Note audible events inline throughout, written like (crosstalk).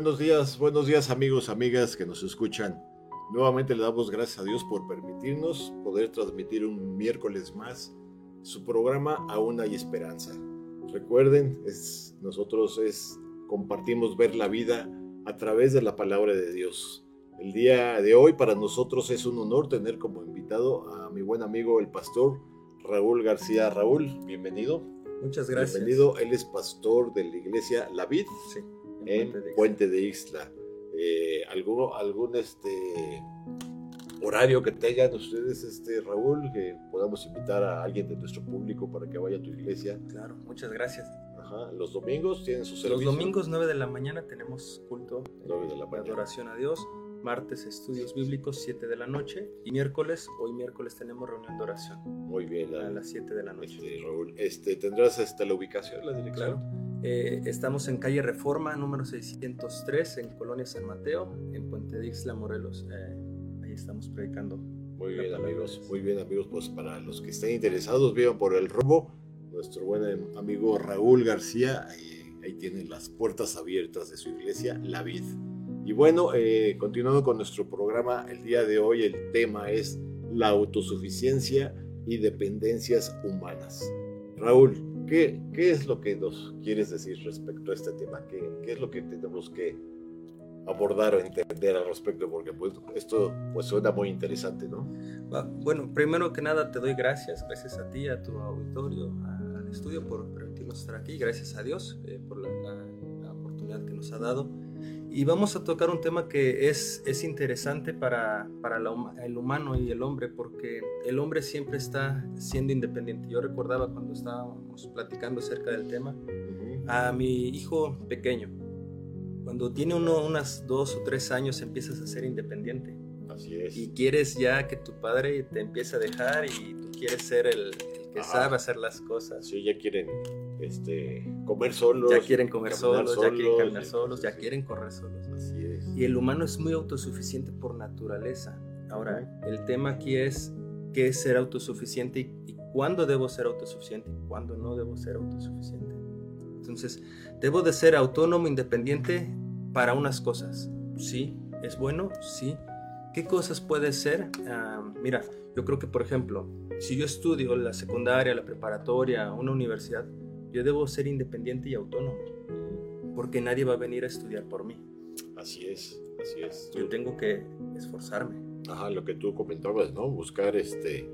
Buenos días, buenos días amigos, amigas que nos escuchan. Nuevamente le damos gracias a Dios por permitirnos poder transmitir un miércoles más su programa Aún hay esperanza. Recuerden, es, nosotros es, compartimos ver la vida a través de la palabra de Dios. El día de hoy para nosotros es un honor tener como invitado a mi buen amigo el pastor Raúl García. Raúl, bienvenido. Muchas gracias. Bienvenido, él es pastor de la iglesia La Vid. Sí en Puente de Isla. Eh, ¿algún, algún este horario que tengan ustedes, este Raúl, que podamos invitar a alguien de nuestro público para que vaya a tu iglesia? Claro, muchas gracias. Ajá. Los domingos tienen su servicio. Los domingos 9 de la mañana tenemos culto 9 de la de adoración a Dios. Martes estudios bíblicos 7 de la noche y miércoles, hoy miércoles tenemos reunión de oración. Muy bien. A las 7 de la noche. Este, Raúl, este, ¿tendrás esta, la ubicación, la dirección? Claro. Eh, estamos en calle Reforma, número 603, en Colonia San Mateo, en Puente de Ixla, Morelos. Eh, ahí estamos predicando. Muy bien, amigos. Muy bien, amigos. Pues para los que estén interesados, vivan por el robo. Nuestro buen amigo Raúl García, ahí, ahí tiene las puertas abiertas de su iglesia, La Vid. Y bueno, eh, continuando con nuestro programa, el día de hoy el tema es la autosuficiencia y dependencias humanas. Raúl, ¿Qué, ¿Qué, es lo que nos quieres decir respecto a este tema? ¿Qué, ¿Qué, es lo que tenemos que abordar o entender al respecto? Porque pues, esto pues, suena muy interesante, ¿no? Bueno, primero que nada te doy gracias, gracias a ti, a tu auditorio, al estudio por permitirnos estar aquí, gracias a Dios eh, por la, oportunidad que nos ha dado. Y vamos a tocar un tema que es, es interesante para, para la, el humano y el hombre, porque el hombre siempre está siendo independiente. Yo recordaba cuando estábamos platicando acerca del tema a mi hijo pequeño. Cuando tiene uno unas dos o tres años empiezas a ser independiente. Así es. Y quieres ya que tu padre te empiece a dejar y tú quieres ser el, el que sabe hacer las cosas. Sí, ya quieren este, comer solos. Ya quieren comer solos, solos, ya quieren caminar solos, ya quieren correr solos. Así es. Y el humano es muy autosuficiente por naturaleza. Ahora, uh -huh. el tema aquí es qué es ser autosuficiente y, y cuándo debo ser autosuficiente y cuándo no debo ser autosuficiente. Entonces, debo de ser autónomo, independiente para unas cosas. Sí, es bueno, sí. ¿Qué cosas puede ser? Uh, mira, yo creo que, por ejemplo, si yo estudio la secundaria, la preparatoria, una universidad, yo debo ser independiente y autónomo, porque nadie va a venir a estudiar por mí. Así es, así es. Yo tengo que esforzarme. Ajá, lo que tú comentabas, ¿no? Buscar este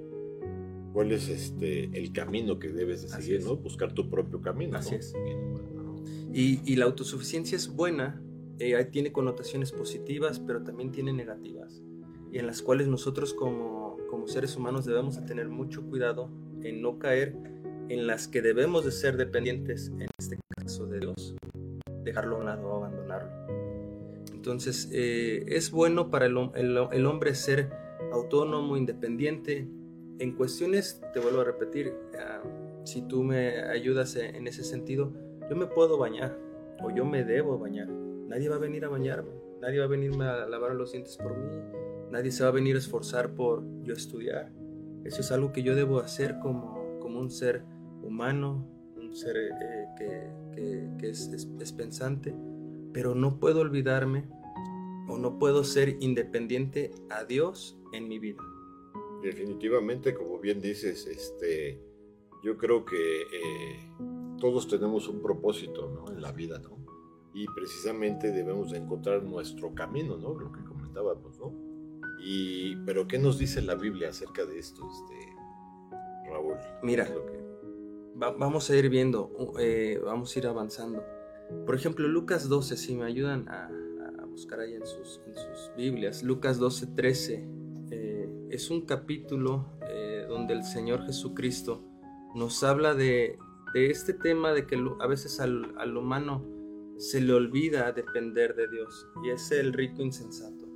cuál es este el camino que debes de seguir, ¿no? Buscar tu propio camino. Así ¿no? es. Y, y, la autosuficiencia es buena, eh, tiene connotaciones positivas, pero también tiene negativas, y en las cuales nosotros como, como seres humanos debemos de tener mucho cuidado en no caer en las que debemos de ser dependientes, en este caso de Dios, dejarlo a un lado o abandonarlo. Entonces, eh, es bueno para el, el, el, hombre ser autónomo, independiente. En cuestiones, te vuelvo a repetir, uh, si tú me ayudas en ese sentido, yo me puedo bañar o yo me debo bañar. Nadie va a venir a bañarme, nadie va a venirme a lavar los dientes por mí, nadie se va a venir a esforzar por yo estudiar. Eso es algo que yo debo hacer como, como un ser humano, un ser eh, que, que, que es, es, es, pensante, pero no puedo olvidarme o no puedo ser independiente a Dios en mi vida. Definitivamente, como bien dices, este, yo creo que eh, todos tenemos un propósito ¿no? en la vida, ¿no? Y precisamente debemos de encontrar nuestro camino, ¿no? Lo que comentábamos, ¿no? Y, pero ¿qué nos dice la Biblia acerca de esto, este, Raúl? Mira, lo que va, vamos a ir viendo, eh, vamos a ir avanzando. Por ejemplo, Lucas 12, si me ayudan a, a buscar ahí en sus, en sus, Biblias, Lucas 12, 13, eh, es un capítulo eh, donde el Señor Jesucristo nos habla de, este tema de que a veces al, al, humano se le olvida depender de Dios y es el rico insensato.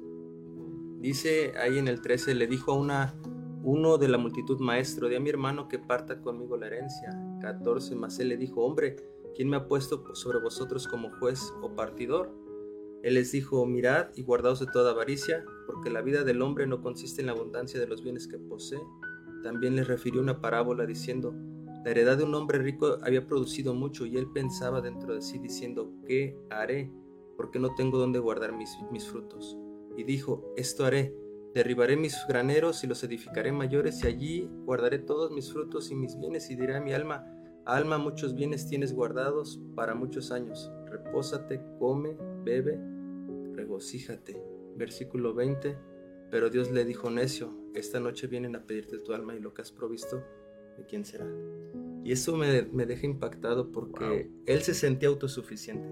Dice ahí en el 13, le dijo a una, uno de la multitud, maestro, de a mi hermano que parta conmigo la herencia. 14, más él le dijo, hombre, ¿quién me ha puesto sobre vosotros como juez o partidor? Él les dijo, mirad y guardaos de toda avaricia, porque la vida del hombre no consiste en la abundancia de los bienes que posee. También les refirió una parábola diciendo, la heredad de un hombre rico había producido mucho y él pensaba dentro de sí diciendo, ¿qué haré? Porque no tengo dónde guardar mis, mis frutos. Y dijo, esto haré, derribaré mis graneros y los edificaré mayores y allí guardaré todos mis frutos y mis bienes y diré a mi alma, alma, muchos bienes tienes guardados para muchos años, repósate, come, bebe, regocíjate. Versículo 20, pero Dios le dijo, necio, esta noche vienen a pedirte tu alma y lo que has provisto, ¿de quién será? Y eso me, deja impactado porque él se sentía autosuficiente.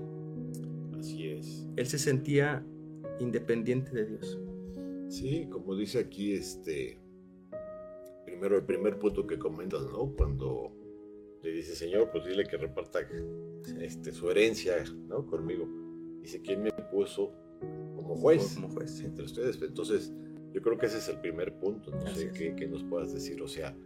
Así es. Él se sentía independiente de Dios. Sí, como dice aquí, este, primero el primer punto que comentas, ¿no? Cuando le dice, Señor, pues dile que reparta este, su herencia, ¿no? Conmigo. Dice, ¿quién me puso como juez, como juez entre ustedes? Entonces, yo creo que ese es el primer punto, no sé qué, nos puedas decir, o sea,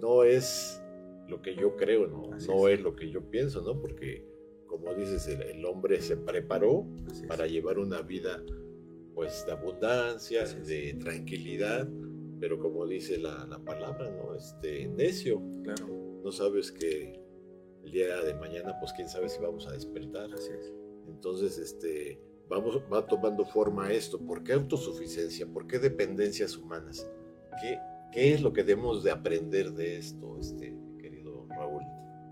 no es lo que yo creo, ¿no? no es. lo que yo pienso, ¿no? Porque, como dices, el, hombre se preparó para llevar una vida, pues, de abundancia, de tranquilidad, pero como dice la, la, palabra, ¿no? Este, necio. Claro. No sabes que el día de mañana, pues, quién sabe si vamos a despertar. Así es. Entonces, este, vamos, va tomando forma esto. ¿Por qué autosuficiencia? ¿Por qué dependencias humanas? ¿Qué, qué es lo que debemos de aprender de esto, este, querido Raúl?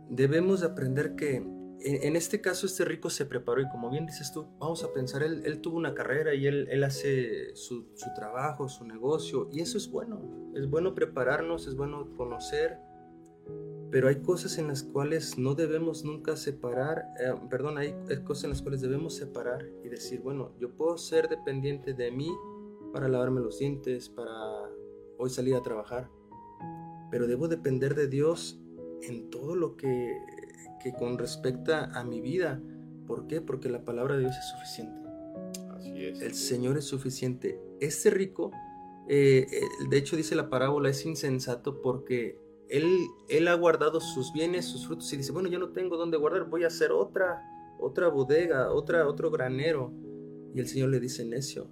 Debemos de aprender que en, este caso este rico se preparó y como bien dices tú, vamos a pensar, él, él tuvo una carrera y él, él hace su, su trabajo, su negocio y eso es bueno. Es bueno prepararnos, es bueno conocer pero hay cosas en las cuales no debemos nunca separar, eh, perdón, hay cosas en las cuales debemos separar y decir, bueno, yo puedo ser dependiente de mí para lavarme los dientes, para hoy salir a trabajar, pero debo depender de Dios en todo lo que, que con respecta a mi vida. ¿Por qué? Porque la palabra de Dios es suficiente. Así es. El Señor es suficiente. Este rico, eh, eh, de hecho dice la parábola, es insensato porque él, ha guardado sus bienes, sus frutos y dice, bueno, yo no tengo dónde guardar, voy a hacer otra, otra bodega, otra, otro granero. Y el Señor le dice, necio,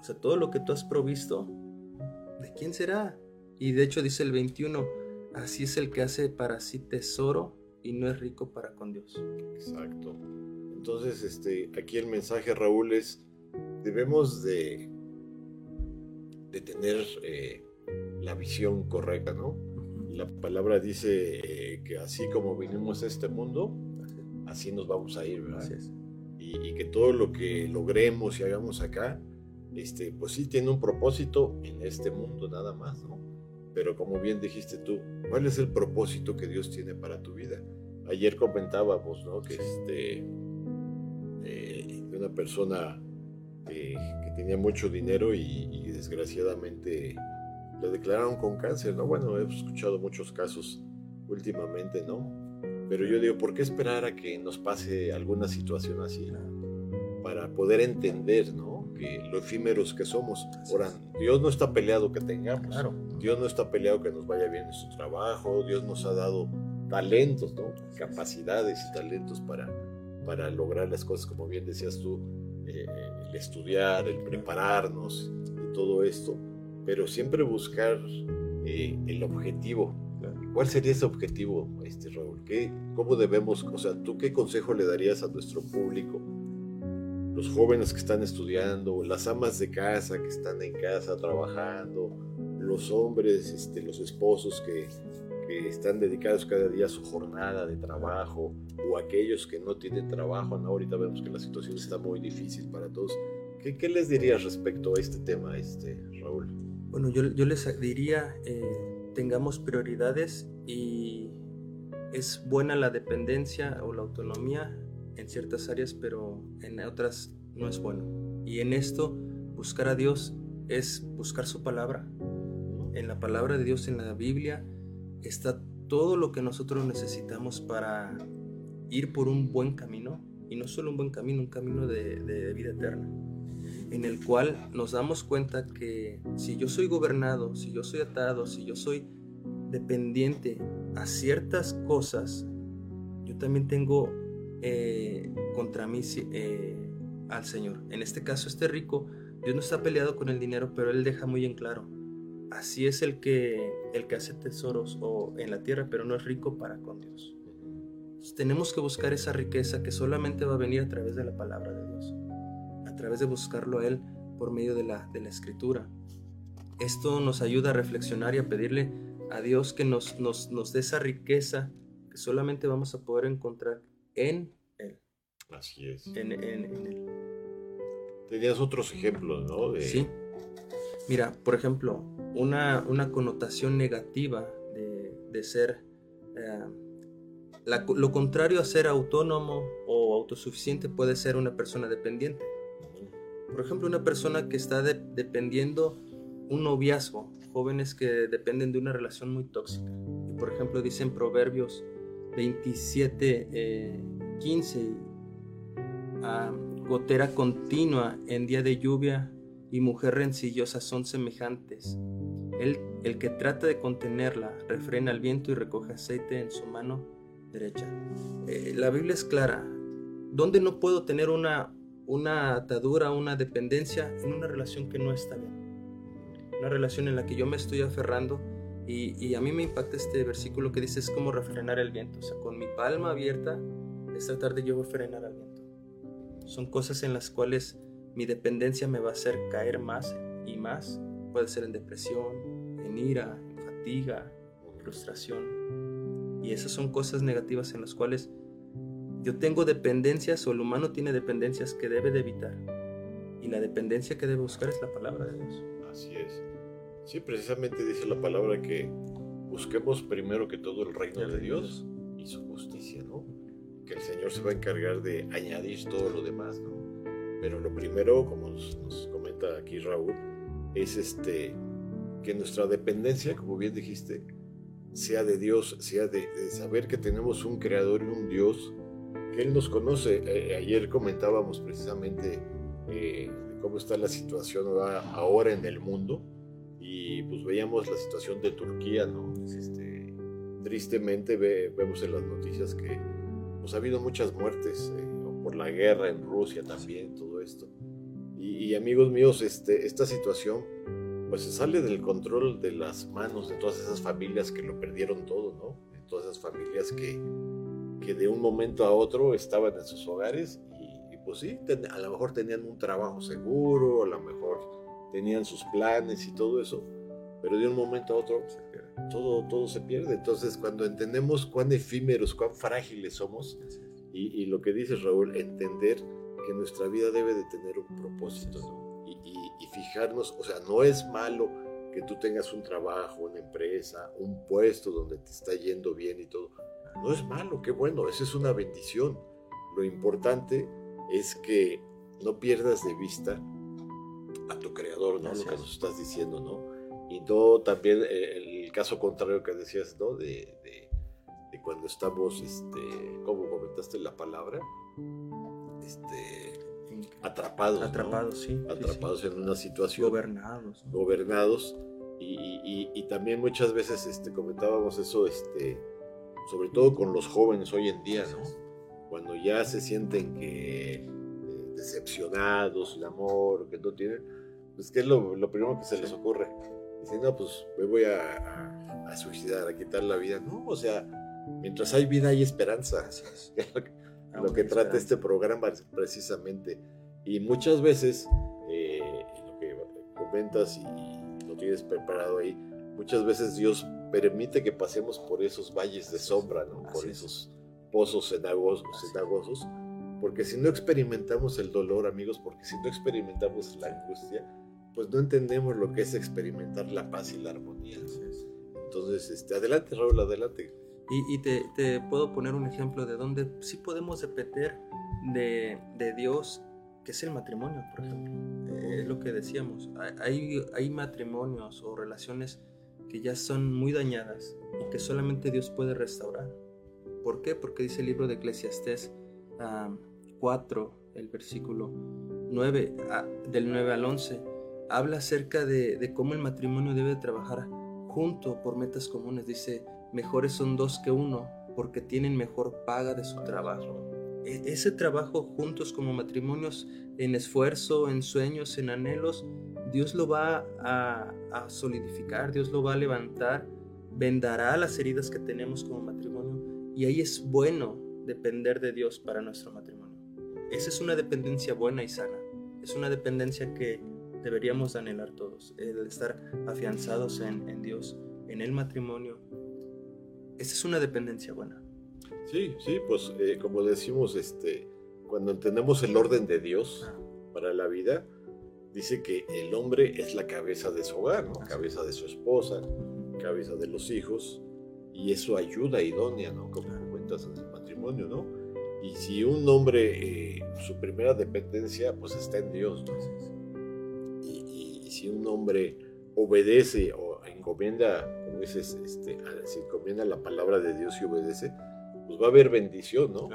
o sea, todo lo que tú has provisto, ¿de quién será? Y de hecho dice el 21, así es el que hace para sí tesoro y no es rico para con Dios. Exacto. Entonces, este, aquí el mensaje, Raúl, es, debemos de, de tener eh, la visión correcta, ¿no? La palabra dice eh, que así como vinimos a este mundo, así nos vamos a ir, ¿verdad? Y, que todo lo que logremos y hagamos acá, este, pues sí tiene un propósito en este mundo nada más, ¿no? Pero como bien dijiste tú, ¿cuál es el propósito que Dios tiene para tu vida? Ayer comentábamos, ¿no? Que este, eh, de una persona que tenía mucho dinero y desgraciadamente le declararon con cáncer, ¿no? Bueno, he escuchado muchos casos últimamente, ¿no? Pero yo digo, ¿por qué esperar a que nos pase alguna situación así? Para poder entender, ¿no? Que lo efímeros que somos. Ahora, Dios no está peleado que tengamos. Claro. Dios no está peleado que nos vaya bien en su trabajo. Dios nos ha dado talentos, ¿no? Capacidades y talentos para, para lograr las cosas, como bien decías tú, eh, el estudiar, el prepararnos y todo esto pero siempre buscar eh, el objetivo. ¿Cuál sería ese objetivo, este, Raúl? ¿Qué, ¿Cómo debemos, o sea, tú qué consejo le darías a nuestro público? Los jóvenes que están estudiando, las amas de casa que están en casa trabajando, los hombres, este, los esposos que, que están dedicados cada día a su jornada de trabajo, o aquellos que no tienen trabajo, ¿no? Ahorita vemos que la situación está muy difícil para todos. ¿Qué, les dirías respecto a este tema, este, Raúl? Bueno, yo, les diría, eh, tengamos prioridades y es buena la dependencia o la autonomía en ciertas áreas, pero en otras no es bueno. Y en esto, buscar a Dios es buscar su palabra. En la palabra de Dios, en la Biblia, está todo lo que nosotros necesitamos para ir por un buen camino, y no solo un buen camino, un camino de, de vida eterna, en el cual nos damos cuenta que si yo soy gobernado, si yo soy atado, si yo soy dependiente a ciertas cosas, yo también tengo eh, contra mí eh, al Señor. En este caso, este rico, Dios no está peleado con el dinero, pero Él deja muy en claro. Así es el que, el que hace tesoros o en la tierra, pero no es rico para con Dios. tenemos que buscar esa riqueza que solamente va a venir a través de la palabra de Dios, a través de buscarlo a Él por medio de la, de la escritura. Esto nos ayuda a reflexionar y a pedirle a Dios que nos, nos, nos dé esa riqueza que solamente vamos a poder encontrar en Él. Así es. En, en, Él. Tenías otros ejemplos, ¿no? Sí. Mira, por ejemplo, una, una connotación negativa de, de ser eh, lo contrario a ser autónomo o autosuficiente puede ser una persona dependiente. Por ejemplo, una persona que está dependiendo un noviazgo jóvenes que dependen de una relación muy tóxica. Y por ejemplo, dicen Proverbios 27, 15, eh, gotera continua en día de lluvia y mujer rencillosa son semejantes. El, el que trata de contenerla refrena el viento y recoge aceite en su mano derecha. Eh, la Biblia es clara. ¿Dónde no puedo tener una, una atadura, una dependencia en una relación que no está bien? una relación en la que yo me estoy aferrando y, a mí me impacta este versículo que dice es como refrenar el viento, o sea, con mi palma abierta es tratar de yo frenar al viento. Son cosas en las cuales mi dependencia me va a hacer caer más y más, puede ser en depresión, en ira, en fatiga, frustración. Y esas son cosas negativas en las cuales yo tengo dependencias o el humano tiene dependencias que debe de evitar. Y la dependencia que debe buscar es la palabra de Dios. Así es. Sí, precisamente dice la palabra que busquemos primero que todo el reino de Dios y su justicia, ¿no? Que el Señor se va a encargar de añadir todo lo demás, ¿no? Pero lo primero, como nos, comenta aquí Raúl, es este que nuestra dependencia, como bien dijiste, sea de Dios, sea de, saber que tenemos un creador y un Dios, que Él nos conoce. Eh, ayer comentábamos precisamente eh, cómo está la situación ahora en el mundo y pues veíamos la situación de Turquía, ¿no? Este, tristemente vemos en las noticias que pues ha habido muchas muertes eh, por la guerra en Rusia también, todo esto. Y, amigos míos, este, esta situación pues se sale del control de las manos de todas esas familias que lo perdieron todo, ¿no? De todas esas familias que, que de un momento a otro estaban en sus hogares y, y pues sí, a lo mejor tenían un trabajo seguro, a lo mejor tenían sus planes y todo eso, pero de un momento a otro todo, todo se pierde. Entonces, cuando entendemos cuán efímeros, cuán frágiles somos, y, lo que dice Raúl, entender que nuestra vida debe de tener un propósito, y, y, fijarnos, o sea, no es malo que tú tengas un trabajo, una empresa, un puesto donde te está yendo bien y todo. No es malo, qué bueno, esa es una bendición. Lo importante es que no pierdas de vista a tu creador, ¿no? Lo que nos estás diciendo, ¿no? Y no también eh, el caso contrario que decías, ¿no? De, de, cuando estamos, este, ¿cómo comentaste la palabra? Este, atrapados. Atrapados, sí. Atrapados en una situación. Gobernados. Gobernados. Y, y, también muchas veces este, comentábamos eso, este, sobre todo con los jóvenes hoy en día, ¿no? Cuando ya se sienten que decepcionados, el amor, que no tienen, pues que es lo, primero que se les ocurre. Dicen, no, pues me voy a, a, suicidar, a quitar la vida. No, o sea, mientras hay vida hay esperanza. (laughs) Es lo que, que trata este programa precisamente. Y muchas veces, eh, lo que comentas y lo tienes preparado ahí, muchas veces Dios permite que pasemos por esos valles de sombra, ¿no? por esos pozos cenagosos, cenagosos porque si no experimentamos el dolor, amigos, porque si no experimentamos la angustia, pues no entendemos lo que es experimentar la paz y la armonía. Entonces, este, adelante, Raúl, adelante. Y, te, puedo poner un ejemplo de donde sí podemos depender de, de Dios, que es el matrimonio, por ejemplo. Es lo que decíamos. Hay, hay matrimonios o relaciones que ya son muy dañadas y que solamente Dios puede restaurar. ¿Por qué? Porque dice el libro de Eclesiastés 4, el versículo 9, del 9 al 11, habla acerca de, cómo el matrimonio debe trabajar junto por metas comunes. Dice, mejores son dos que uno porque tienen mejor paga de su trabajo. E, ese trabajo juntos como matrimonios, en esfuerzo, en sueños, en anhelos, Dios lo va a solidificar, Dios lo va a levantar, vendará las heridas que tenemos como matrimonio y ahí es bueno depender de Dios para nuestro matrimonio. Esa es una dependencia buena y sana. Es una dependencia que deberíamos anhelar todos, el estar afianzados en, en Dios, en el matrimonio. Esa es una dependencia buena. Sí, sí, pues eh, como decimos, este, cuando entendemos el orden de Dios para la vida, dice que el hombre es la cabeza de su hogar, ¿no? cabeza de su esposa, cabeza de los hijos, y eso ayuda idónea, ¿no? Como cuentas en el matrimonio, ¿no? Y si un hombre, eh, su primera dependencia, pues está en Dios. Si un hombre obedece o encomienda, como dices, este, si encomienda la palabra de Dios y obedece, pues va a haber bendición, ¿no?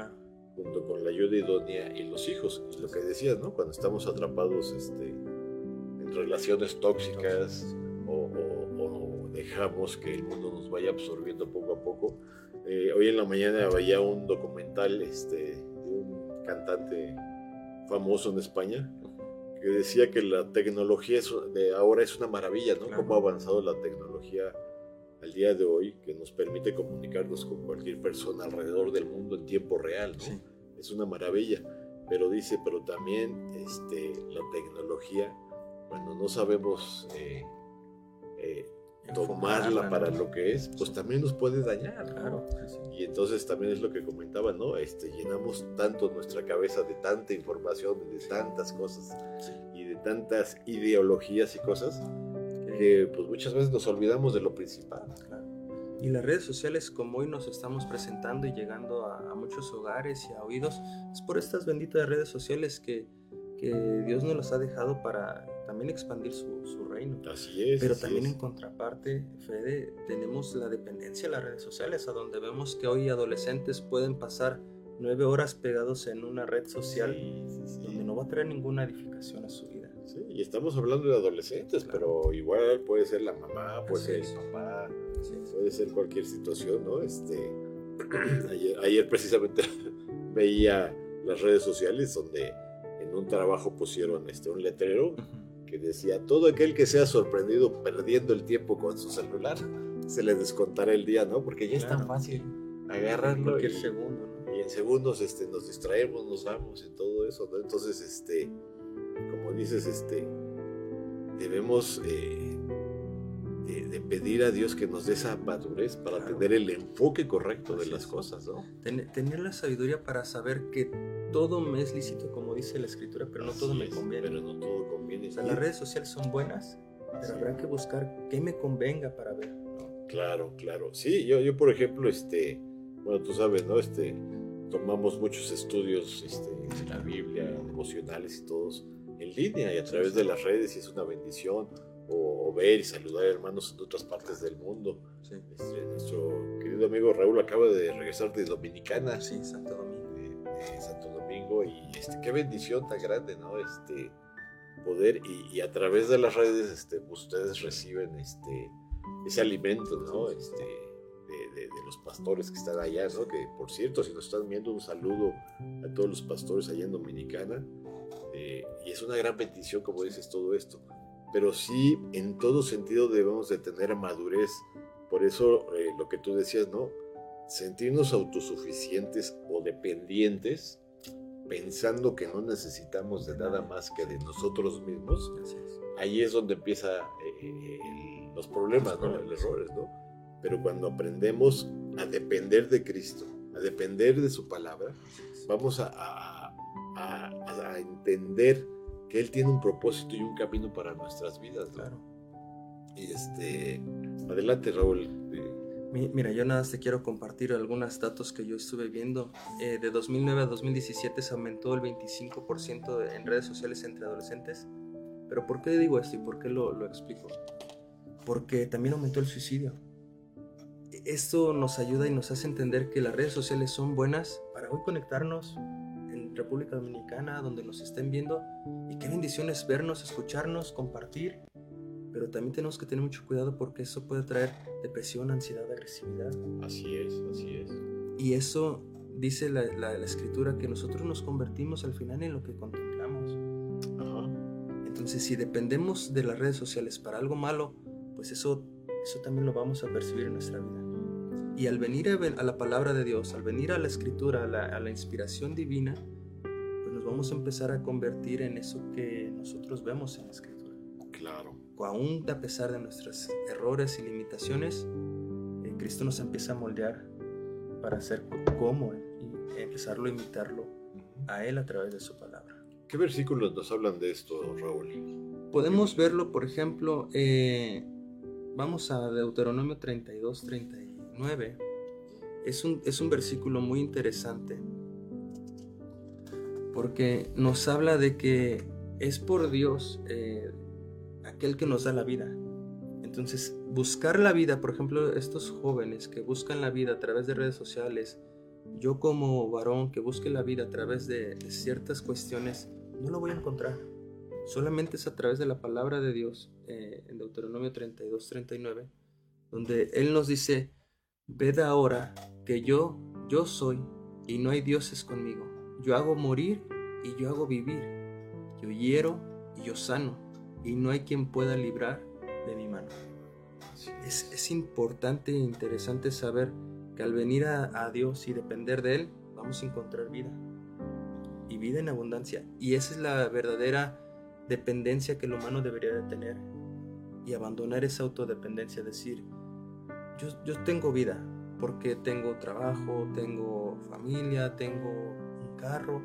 Junto con la ayuda idónea y los hijos. Y lo que decías, ¿no? Cuando estamos atrapados este, en relaciones tóxicas o, o dejamos que el mundo nos vaya absorbiendo poco a poco, eh, hoy en la mañana veía un documental este, de un cantante famoso en España que decía que la tecnología de ahora es una maravilla, ¿no? Cómo ha avanzado la tecnología al día de hoy que nos permite comunicarnos con cualquier persona alrededor del mundo en tiempo real, ¿no? Es una maravilla. Pero dice, pero también este, la tecnología, cuando no sabemos eh, eh, tomarla para lo que es, pues también nos puede dañar. Claro. Y entonces también es lo que comentaba, ¿no? Este, llenamos tanto nuestra cabeza de tanta información, de tantas cosas y de tantas ideologías y cosas que pues muchas veces nos olvidamos de lo principal. Y las redes sociales, como hoy nos estamos presentando y llegando a, a muchos hogares y a oídos, es por estas benditas redes sociales que, que Dios nos las ha dejado para también expandir su, su reino. Así es. Pero también en contraparte, Fede, tenemos la dependencia de las redes sociales, a donde vemos que hoy adolescentes pueden pasar nueve horas pegados en una red social donde no va a traer ninguna edificación a su vida. Sí, y estamos hablando de adolescentes, pero igual puede ser la mamá, puede ser el papá, puede ser cualquier situación, ¿no? Este, (clears throat) ayer, ayer precisamente (laughs) veía las redes sociales donde en un trabajo pusieron este, un letrero que decía, todo aquel que sea sorprendido perdiendo el tiempo con su celular, se le descontará el día, ¿no? Porque ya es tan fácil agarrarlo y, segundo, y en segundos este, nos distraemos, nos vamos y todo eso, ¿no? Entonces, este, como dices, este, debemos eh, de, pedir a Dios que nos dé esa madurez para tener el enfoque correcto de las cosas, ¿no? tener la sabiduría para saber que todo me es lícito, como dice la escritura, pero no todo me conviene. Pero no todo conviene. O sea, las redes sociales son buenas, pero habrá que buscar qué me convenga para ver. Claro, claro. Sí, yo, yo por ejemplo, este, bueno, tú sabes, ¿no? Este, tomamos muchos estudios este, de la Biblia, emocionales y todos en línea y a través de las redes y es una bendición o, ver y saludar a hermanos de otras partes del mundo. Este, nuestro querido amigo Raúl acaba de regresar de Dominicana. Sí, Santo Domingo. De, Santo Domingo y este, qué bendición tan grande, ¿no? Este poder y, a través de las redes este, pues, ustedes reciben este, ese alimento, ¿no? Este, de, de, los pastores que están allá, ¿no? Que por cierto, si nos están viendo, un saludo a todos los pastores allá en Dominicana. Eh, y es una gran bendición, como dices, todo esto pero sí en todo sentido debemos de tener madurez. Por eso eh, lo que tú decías, ¿no? Sentirnos autosuficientes o dependientes, pensando que no necesitamos de nada más que de nosotros mismos, ahí es donde empiezan eh, eh, los problemas, ¿no? Los errores, ¿no? Pero cuando aprendemos a depender de Cristo, a depender de su palabra, vamos a, a, a entender que Él tiene un propósito y un camino para nuestras vidas. Claro. Y este, adelante Raúl. Mira, yo nada más te quiero compartir algunos datos que yo estuve viendo. Eh, de 2009 a 2017 se aumentó el 25% en redes sociales entre adolescentes. Pero ¿por qué digo esto y por qué lo, lo explico? Porque también aumentó el suicidio. esto nos ayuda y nos hace entender que las redes sociales son buenas para hoy conectarnos República Dominicana, donde nos estén viendo. Y qué bendiciones vernos, escucharnos, compartir. Pero también tenemos que tener mucho cuidado porque eso puede traer depresión, ansiedad, agresividad. Así es, así es. Y eso dice la, la, la escritura que nosotros nos convertimos al final en lo que contemplamos. Ajá. Entonces, si dependemos de las redes sociales para algo malo, pues eso, eso también lo vamos a percibir en nuestra vida. Y al venir a, la palabra de Dios, al venir a la escritura, a la, a la, inspiración divina, vamos a empezar a convertir en eso que nosotros vemos en la escritura. Claro. Aún a pesar de nuestros errores y limitaciones, eh, Cristo nos empieza a moldear para ser como Él y empezarlo a imitarlo a Él a través de su palabra. ¿Qué versículos nos hablan de esto, Raúl? Podemos verlo, por ejemplo, eh, vamos a Deuteronomio 32, 39. Es un, es un versículo muy interesante porque nos habla de que es por Dios eh, aquel que nos da la vida. Entonces, buscar la vida, por ejemplo, estos jóvenes que buscan la vida a través de redes sociales, yo como varón que busque la vida a través de, ciertas cuestiones, no lo voy a encontrar. Solamente es a través de la palabra de Dios, eh, en Deuteronomio 32, 39, donde Él nos dice, ved ahora que yo, yo soy, y no hay dioses conmigo. Yo hago morir y yo hago vivir. Yo hiero y yo sano, y no hay quien pueda librar de mi mano. Es, es importante e interesante saber que al venir a, a Dios y depender de Él, vamos a encontrar vida. Y vida en abundancia. Y esa es la verdadera dependencia que el humano debería de tener. Y abandonar esa autodependencia, decir, yo, yo tengo vida, porque tengo trabajo, tengo familia, tengo carro.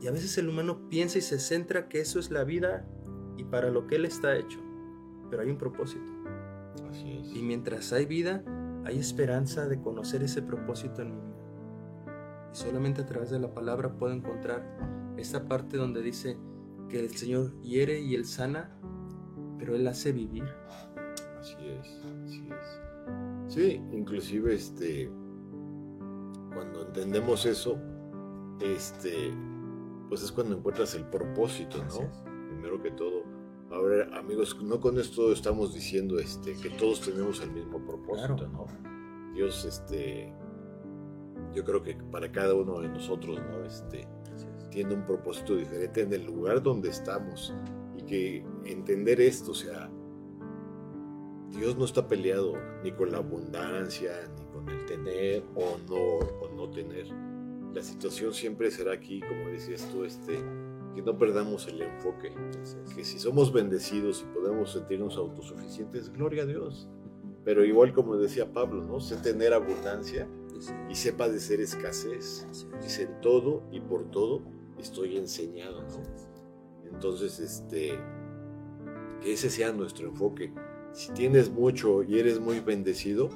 Y a veces el humano piensa y se centra que eso es la vida y para lo que él está hecho. Pero hay un propósito. Así es. Y mientras hay vida, hay esperanza de conocer ese propósito en mi vida. Y solamente a través de la palabra puedo encontrar esta parte donde dice que el Señor hiere y Él sana, pero Él hace vivir. Así es, así es. Sí, inclusive este, cuando entendemos eso, este, pues es cuando encuentras el propósito, ¿no? Primero que todo. Ahora, amigos, no con esto estamos diciendo este, que todos tenemos el mismo propósito, Claro. ¿no? Dios, este, yo creo que para cada uno de nosotros, ¿no? Este, tiene un propósito diferente en el lugar donde estamos y que entender esto, o sea, Dios no está peleado ni con la abundancia, ni con el tener o no, o no tener. La situación siempre será aquí, como decías tú, este, que no perdamos el enfoque, que si somos bendecidos y podemos sentirnos autosuficientes, gloria a Dios. Pero igual como decía Pablo, ¿no? Sé tener abundancia y sé padecer escasez. Dice, en todo y por todo estoy enseñado, ¿no? Entonces, este, que ese sea nuestro enfoque. Si tienes mucho y eres muy bendecido,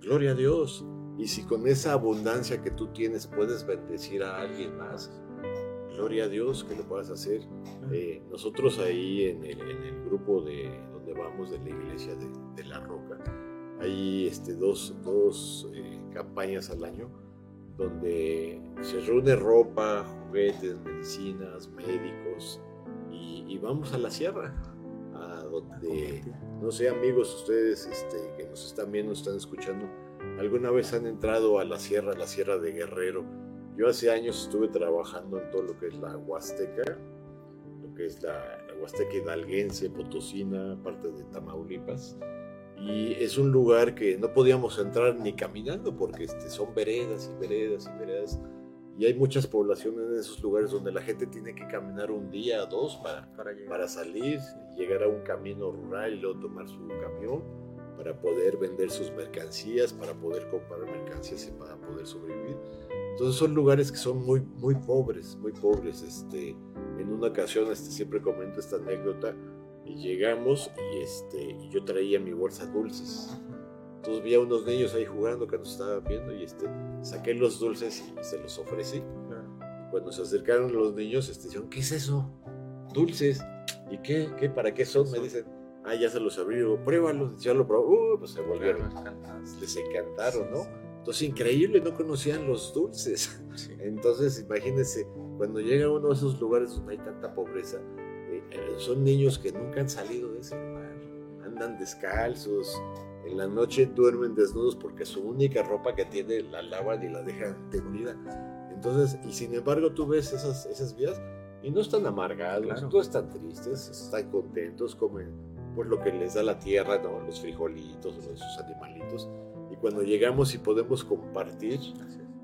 gloria a Dios. Y si con esa abundancia que tú tienes puedes bendecir a alguien más, gloria a Dios que lo puedas hacer. Eh, nosotros ahí en el, en el, grupo de donde vamos de la iglesia de, de La Roca, hay este, dos, dos eh, campañas al año donde se reúne ropa, juguetes, medicinas, médicos y, y vamos a la sierra, a donde, no sé amigos, ustedes este, que nos están viendo, están escuchando, alguna vez han entrado a la sierra, a la sierra de Guerrero. Yo hace años estuve trabajando en todo lo que es la Huasteca, lo que es la, la Huasteca hidalguense, Potosina, parte de Tamaulipas. Y es un lugar que no podíamos entrar ni caminando porque este, son veredas y veredas y veredas. Y hay muchas poblaciones en esos lugares donde la gente tiene que caminar un día o dos para, para, para salir llegar a un camino rural y luego tomar su camión para poder vender sus mercancías, para poder comprar mercancías y para poder sobrevivir. Entonces son lugares que son muy, muy pobres, muy pobres. Este, en una ocasión este, siempre comento esta anécdota y llegamos y, este, y yo traía mi bolsa dulces. Entonces vi a unos niños ahí jugando que nos estaban viendo y este, saqué los dulces y se los ofrecí. Claro. Cuando se acercaron los niños, este, dijeron, ¿qué es eso? Dulces. ¿Y qué? ¿Qué? ¿Para qué son? Me dicen, Ah, ya se los abrió, pruébalo, ya lo probó, uh, pues se volvieron, les encantaron, ¿no? Entonces, increíble, no conocían los dulces. Entonces, imagínense, cuando llega uno de esos lugares donde hay tanta pobreza, eh, eh, son niños que nunca han salido de ese lugar, andan descalzos, en la noche duermen desnudos porque su única ropa que tiene la lavan y la dejan tendida. Entonces, y sin embargo tú ves esas, esas vidas y no están amargados, no están tristes, están contentos, comen por lo que les da la tierra, ¿no? los frijolitos, los, sus animalitos. Y cuando llegamos y podemos compartir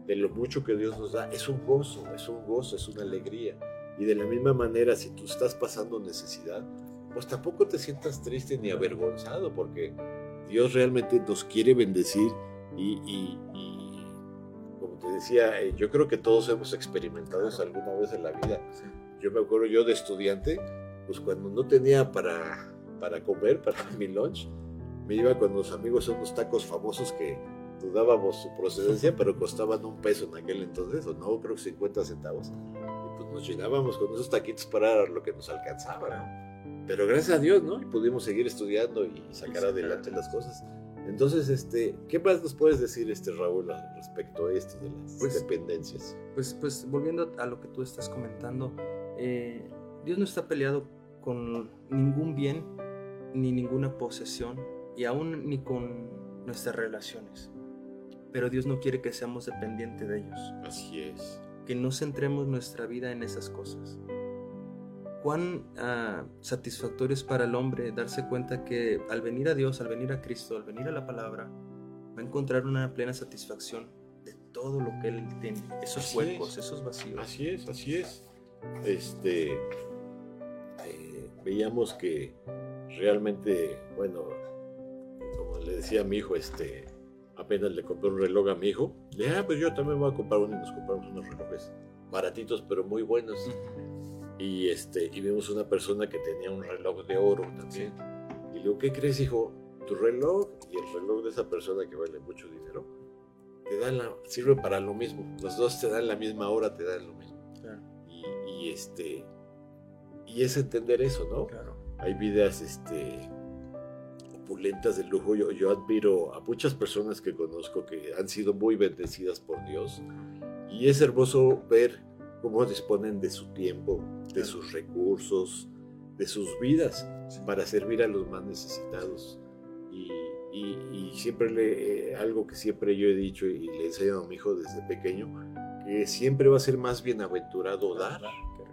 de lo mucho que Dios nos da, es un gozo, es un gozo, es una alegría. Y de la misma manera, si tú estás pasando necesidad, pues tampoco te sientas triste ni avergonzado, porque Dios realmente nos quiere bendecir y, como te decía, eh, yo creo que todos hemos experimentado eso alguna vez en la vida. Yo me acuerdo yo de estudiante, pues cuando no tenía para, para comer, para (laughs) mi lunch, me iba con los amigos a unos tacos famosos que dudábamos su procedencia, (laughs) pero costaban un peso en aquel entonces, o no, creo que 50 centavos. Y pues nos llenábamos con esos taquitos para lo que nos alcanzaba. Pero gracias a Dios, ¿no? Y pudimos seguir estudiando y sacar adelante las cosas. Entonces, este, ¿qué más nos puedes decir, este Raúl, respecto a esto de las pues, dependencias? Pues, pues volviendo a lo que tú estás comentando, eh, Dios no está peleado con ningún bien ni ninguna posesión y aún ni con nuestras relaciones. Pero Dios no quiere que seamos dependientes de ellos. Así es. Que no centremos nuestra vida en esas cosas cuán ah, satisfactorio es para el hombre darse cuenta que al venir a Dios, al venir a Cristo, al venir a la palabra, va a encontrar una plena satisfacción de todo lo que él tiene, esos huecos, esos vacíos. Así es, así es. Este, eh, veíamos que realmente, bueno, como le decía a mi hijo, este, apenas le compré un reloj a mi hijo, le dije, ah, pues yo también voy a comprar uno y nos compramos unos relojes baratitos, pero muy buenos y, este, y vimos una persona que tenía un reloj de oro también. Y le digo, ¿qué crees, hijo? Tu reloj y el reloj de esa persona que vale mucho dinero te dan la, sirve para lo mismo. Los dos te dan la misma hora, te dan lo mismo. Y, este, y es entender eso, ¿no? Claro. Hay vidas este, opulentas de lujo. Yo, yo admiro a muchas personas que conozco que han sido muy bendecidas por Dios. Y es hermoso ver cómo disponen de su tiempo, de sus recursos, de sus vidas para servir a los más necesitados. Y, siempre le, eh, algo que siempre yo he dicho y le he enseñado a mi hijo desde pequeño, que siempre va a ser más bienaventurado dar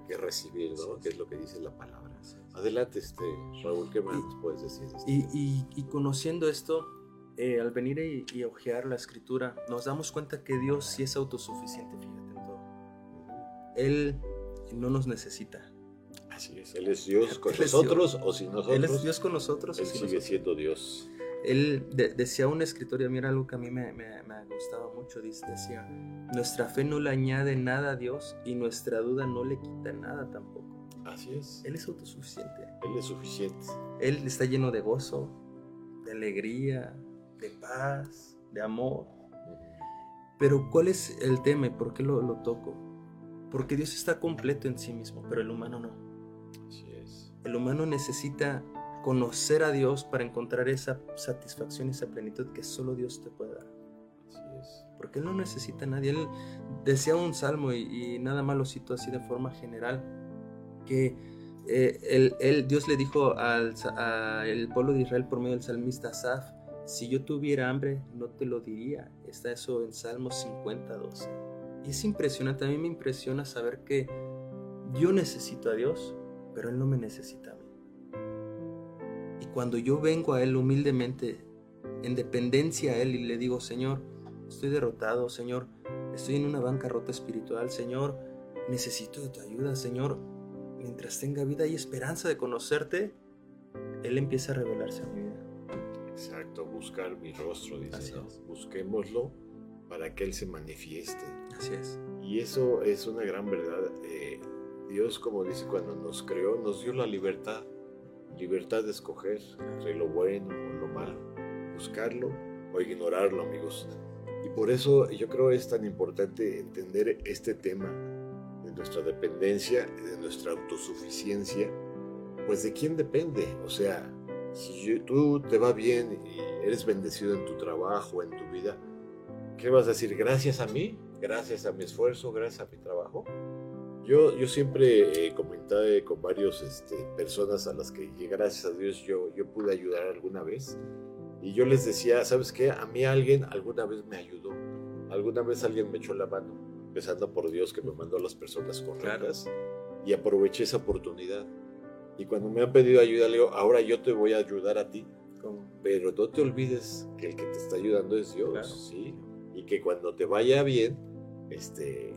que recibir, ¿no? Que es lo que dice la palabra. Adelante, este, Raúl, ¿qué más nos puedes decir? Y, conociendo esto, eh, al venir y, y ojear la escritura, nos damos cuenta que Dios sí es autosuficiente, fíjate en todo. Él no nos necesita. Así es, Él es Dios con nosotros o sin nosotros. Él es Dios con nosotros. Él sigue siendo Dios. Él decía una escritoria, mira algo que a mí me, me, me, ha gustado mucho, decía, nuestra fe no le añade nada a Dios y nuestra duda no le quita nada tampoco. Así es. Él es autosuficiente. Él es suficiente. Él está lleno de gozo, de alegría, de paz, de amor. Pero ¿cuál es el tema y por qué lo, lo toco? Porque Dios está completo en sí mismo, pero el humano no. Así es. El humano necesita conocer a Dios para encontrar esa satisfacción, esa plenitud que solo Dios te puede dar. Así es. Porque Él no necesita a nadie. Él decía un salmo y, nada más lo cito así de forma general, que eh, Dios le dijo al pueblo de Israel por medio del salmista Asaf, si yo tuviera hambre, no te lo diría. Está eso en Salmos 50, 12. Y es impresionante, a mí me impresiona saber que yo necesito a Dios, pero Él no me necesita. Y cuando yo vengo a Él humildemente, en dependencia a Él y le digo, Señor, estoy derrotado, Señor, estoy en una bancarrota espiritual, Señor, necesito de tu ayuda, Señor, mientras tenga vida y esperanza de conocerte, Él empieza a revelarse a mi vida. Exacto, buscar mi rostro, dice, busquémoslo para que Él se manifieste. Así es. Y eso es una gran verdad. Eh, Dios, como dice, cuando nos creó, nos dio la libertad, libertad de escoger entre lo bueno o lo malo, buscarlo o ignorarlo, amigos. Y por eso yo creo es tan importante entender este tema de nuestra dependencia, de nuestra autosuficiencia, pues de quién depende. O sea, Si tú te va bien y eres bendecido en tu trabajo, en tu vida, ¿qué vas a decir? Gracias a mí, gracias a mi esfuerzo, gracias a mi trabajo. Yo, yo siempre he comentado con varias este, personas a las que, gracias a Dios, yo, yo pude ayudar alguna vez. Y yo les decía, ¿sabes qué? A mí alguien alguna vez me ayudó. Alguna vez alguien me echó la mano, empezando por Dios que me mandó a las personas correctas. Y aproveché esa oportunidad. Y cuando me han pedido ayuda, le digo, ahora yo te voy a ayudar a ti. Pero no te olvides que el que te está ayudando es Dios, ¿sí? Y que cuando te vaya bien, este,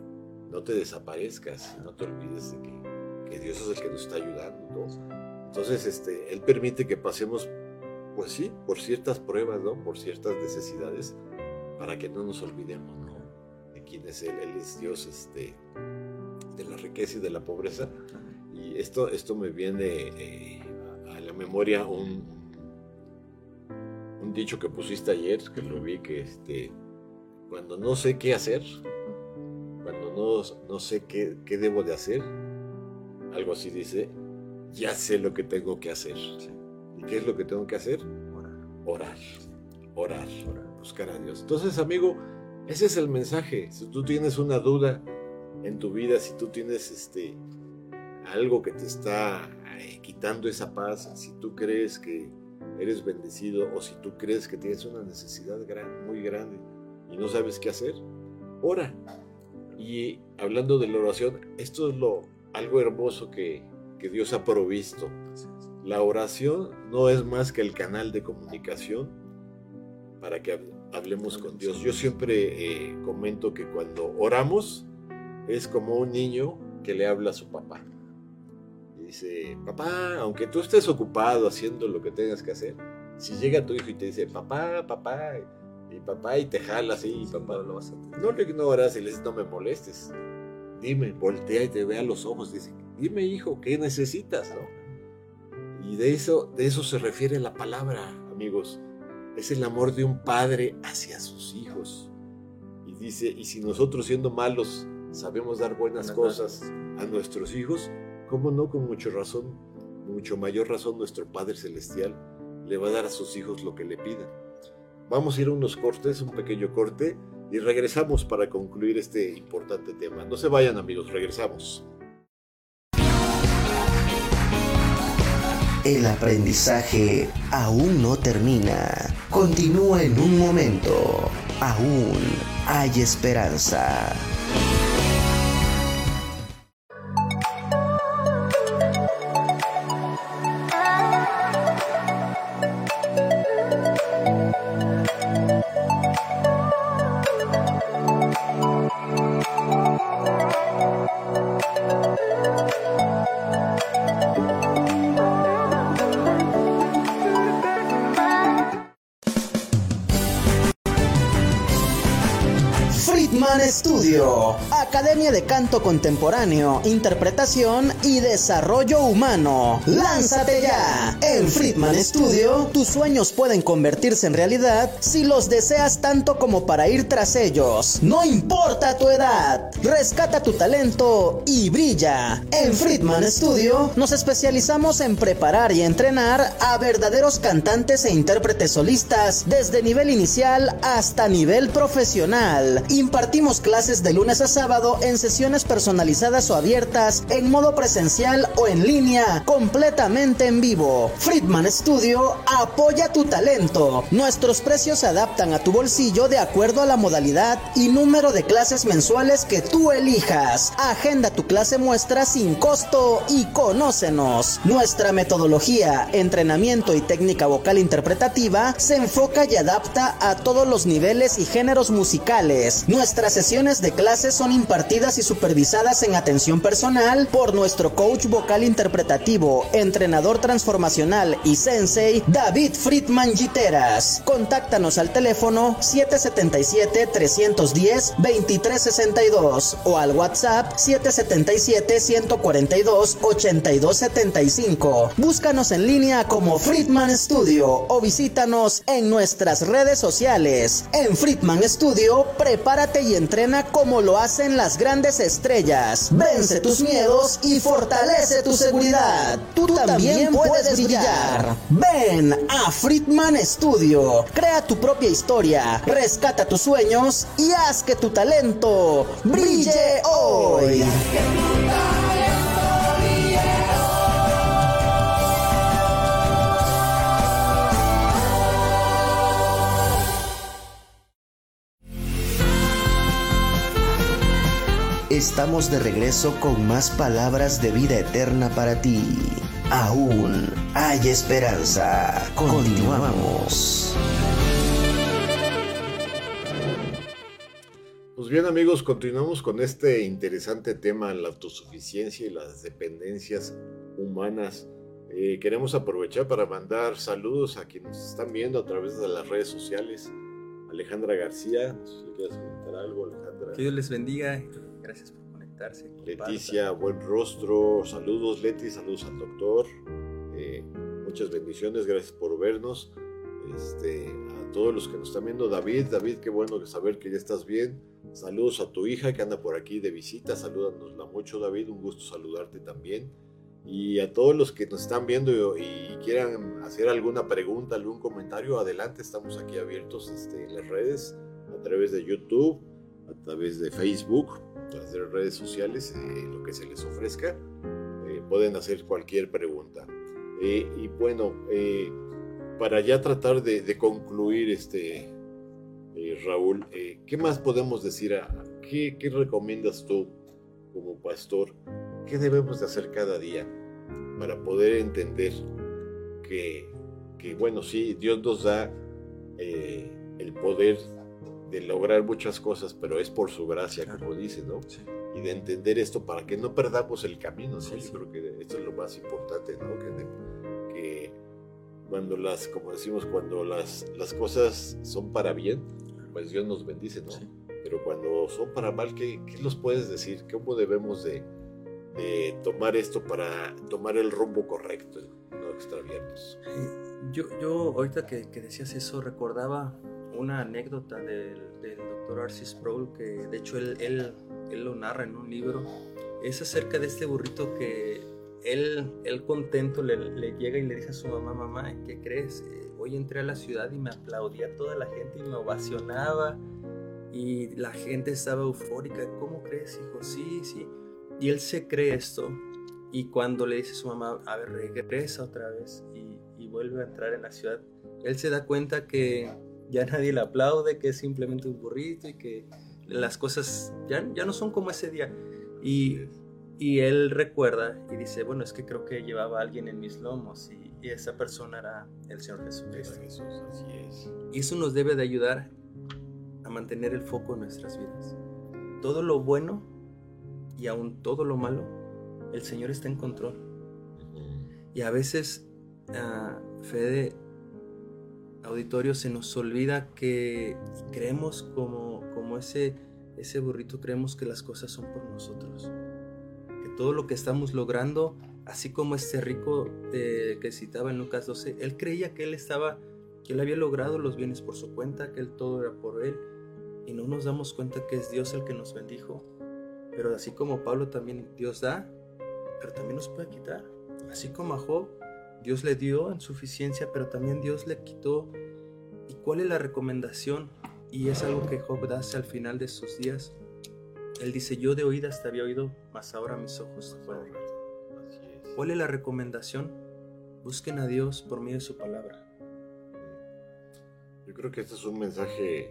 no te desaparezcas, no te olvides de que, Dios es el que nos está ayudando, Entonces, este, Él permite que pasemos, pues sí, por ciertas pruebas, ¿no? Por ciertas necesidades, para que no nos olvidemos, ¿no? De quién es Él, Él es Dios, este, de la riqueza y de la pobreza, y esto, esto me viene eh, a la memoria un, un dicho que pusiste ayer, que lo vi, que este, cuando no sé qué hacer, no, no sé qué, qué, debo de hacer, algo así dice, ya sé lo que tengo que hacer. ¿Y qué es lo que tengo que hacer? Orar. Orar. Orar. Buscar a Dios. Entonces, amigo, ese es el mensaje. Si tú tienes una duda en tu vida, si tú tienes este, algo que te está eh, quitando esa paz, si tú crees que eres bendecido o si tú crees que tienes una necesidad gran, muy grande y no sabes qué hacer, ora. Y hablando de la oración, esto es lo, algo hermoso que, que Dios ha provisto. La oración no es más que el canal de comunicación para que hablemos con Dios. Yo siempre eh, comento que cuando oramos es como un niño que le habla a su papá dice, papá, aunque tú estés ocupado haciendo lo que tengas que hacer, si llega tu hijo y te dice, papá, papá, y papá, y te jala así, papá, no lo vas a No lo ignoras y le dices, no me molestes. Dime, voltea y te ve a los ojos, dice, dime, hijo, ¿qué necesitas? ¿no? Y de eso, de eso se refiere la palabra, amigos. Es el amor de un padre hacia sus hijos. Y dice, y si nosotros siendo malos sabemos dar buenas cosas a nuestros hijos, ¿Cómo no? Con mucha razón, mucho mayor razón, nuestro Padre Celestial le va a dar a sus hijos lo que le pidan. Vamos a ir a unos cortes, un pequeño corte, y regresamos para concluir este importante tema. No se vayan amigos, regresamos. El aprendizaje aún no termina. Continúa en un momento. Aún hay esperanza. Academia de Canto Contemporáneo, Interpretación y Desarrollo Humano. ¡Lánzate ya! En Friedman Studio, tus sueños pueden convertirse en realidad si los deseas tanto como para ir tras ellos. No importa tu edad, rescata tu talento y brilla. En Friedman Studio nos especializamos en preparar y entrenar a verdaderos cantantes e intérpretes solistas desde nivel inicial hasta nivel profesional. Impartimos clases de lunes a sábado en sesiones personalizadas o abiertas, en modo presencial o en línea, completamente en vivo. Studio apoya tu talento. Nuestros precios se adaptan a tu bolsillo de acuerdo a la modalidad y número de clases mensuales que tú elijas. Agenda tu clase muestra sin costo y conócenos. Nuestra metodología, entrenamiento y técnica vocal interpretativa se enfoca y adapta a todos los niveles y géneros musicales. Nuestras sesiones de clases son impartidas y supervisadas en atención personal por nuestro coach vocal interpretativo, entrenador transformacional y sensei David Friedman Giteras. Contáctanos al teléfono 777-310-2362 o al WhatsApp 777-142-8275. Búscanos en línea como Friedman Studio o visítanos en nuestras redes sociales. En Friedman Studio, prepárate y entrena como lo hacen las grandes estrellas. Vence tus miedos y fortalece tu seguridad. Tú, también puedes brillar. Ven a Friedman Studio. Crea tu propia historia, rescata tus sueños y haz que tu talento brille hoy. Estamos de regreso con más palabras de vida eterna para ti. Aún hay esperanza. Continuamos. Pues bien amigos, continuamos con este interesante tema, la autosuficiencia y las dependencias humanas. Eh, queremos aprovechar para mandar saludos a quienes nos están viendo a través de las redes sociales. Alejandra García, si le quieres comentar algo, Alejandra. Que Dios les bendiga. Gracias por conectarse. Leticia, buen rostro. Saludos, Leti. Saludos al doctor. Eh, muchas bendiciones. Gracias por vernos. Este, a todos los que nos están viendo. David, David, qué bueno saber que ya estás bien. Saludos a tu hija que anda por aquí de visita. Salúdanosla mucho, David. Un gusto saludarte también. Y a todos los que nos están viendo y, quieran hacer alguna pregunta, algún comentario, adelante. Estamos aquí abiertos este, en las redes, a través de YouTube, a través de Facebook las redes sociales, eh, lo que se les ofrezca, eh, pueden hacer cualquier pregunta. Eh, y bueno, para ya tratar de, concluir, este, Raúl, ¿qué más podemos decir? ¿Qué, ¿Qué recomiendas tú como pastor? ¿Qué debemos de hacer cada día para poder entender que, que bueno, sí, Dios nos da el poder de lograr muchas cosas, pero es por su gracia, como dice, ¿no? Y de entender esto para que no perdamos el camino, ¿no? Yo creo que esto es lo más importante, ¿no? Que, que, cuando las, como decimos, cuando las, las cosas son para bien, pues Dios nos bendice, ¿no? Pero cuando son para mal, ¿qué, ¿qué, nos puedes decir? ¿Cómo debemos de, de, tomar esto para tomar el rumbo correcto, no extraviarnos? Yo, yo ahorita que, que decías eso, recordaba una anécdota del, doctor Arcis Sproul, que de hecho él, él, él, lo narra en un libro, es acerca de este burrito que él, él contento le, le llega y le dice a su mamá, mamá, ¿qué crees? Eh, hoy entré a la ciudad y me aplaudía toda la gente y me ovacionaba y la gente estaba eufórica, ¿cómo crees, hijo? Sí, sí. Y él se cree esto y cuando le dice a su mamá, a ver, regresa otra vez y, y vuelve a entrar en la ciudad, él se da cuenta que ya nadie le aplaude, que es simplemente un burrito y que las cosas ya, ya no son como ese día. Y, y él recuerda y dice, bueno, es que creo que llevaba a alguien en mis lomos y, esa persona era el Señor Jesucristo. Jesús, así es. Y eso nos debe de ayudar a mantener el foco en nuestras vidas. Todo lo bueno y aún todo lo malo, el Señor está en control. Y a veces, uh, Fede, auditorio se nos olvida que creemos como, como ese, ese burrito, creemos que las cosas son por nosotros. Que todo lo que estamos logrando, así como este rico que citaba en Lucas 12, él creía que él estaba, que él había logrado los bienes por su cuenta, que todo era por él. Y no nos damos cuenta que es Dios el que nos bendijo. Pero así como Pablo también Dios da, pero también nos puede quitar. Así como a Job, Dios le dio en suficiencia, pero también Dios le quitó. ¿Y cuál es la recomendación? Y es algo que Job hace al final de sus días. Él dice, yo de oídas te había oído, mas ahora mis ojos te pueden ver. ¿Cuál es la recomendación? Busquen a Dios por medio de su palabra. Yo creo que este es un mensaje